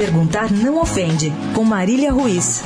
Perguntar não ofende, com Marília Ruiz.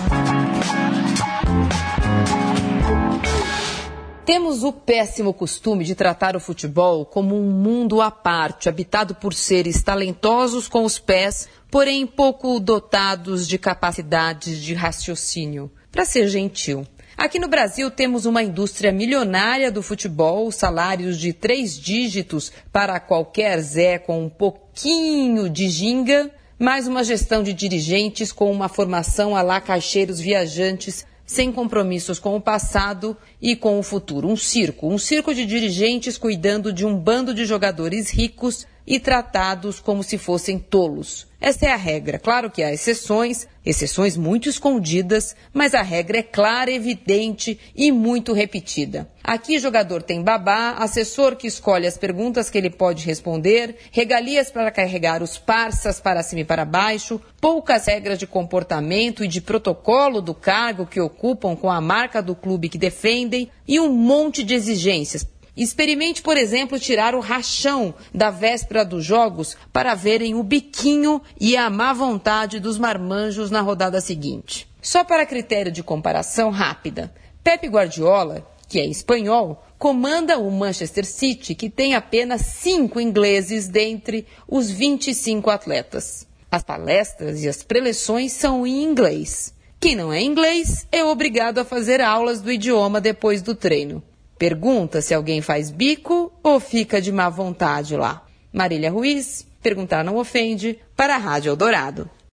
Temos o péssimo costume de tratar o futebol como um mundo à parte, habitado por seres talentosos com os pés, porém pouco dotados de capacidades de raciocínio. Para ser gentil. Aqui no Brasil temos uma indústria milionária do futebol, salários de três dígitos para qualquer Zé com um pouquinho de ginga, mais uma gestão de dirigentes com uma formação a lá caixeiros viajantes sem compromissos com o passado e com o futuro. Um circo, um circo de dirigentes cuidando de um bando de jogadores ricos e tratados como se fossem tolos. Essa é a regra. Claro que há exceções, exceções muito escondidas, mas a regra é clara, evidente e muito repetida. Aqui jogador tem babá, assessor que escolhe as perguntas que ele pode responder, regalias para carregar os parças para cima e para baixo, poucas regras de comportamento e de protocolo do cargo que ocupam com a marca do clube que defendem e um monte de exigências Experimente, por exemplo, tirar o rachão da véspera dos jogos para verem o biquinho e a má vontade dos marmanjos na rodada seguinte. Só para critério de comparação rápida, Pepe Guardiola, que é espanhol, comanda o Manchester City, que tem apenas cinco ingleses dentre os 25 atletas. As palestras e as preleções são em inglês. Quem não é inglês é obrigado a fazer aulas do idioma depois do treino. Pergunta se alguém faz bico ou fica de má vontade lá. Marília Ruiz, perguntar não ofende, para a Rádio Eldorado.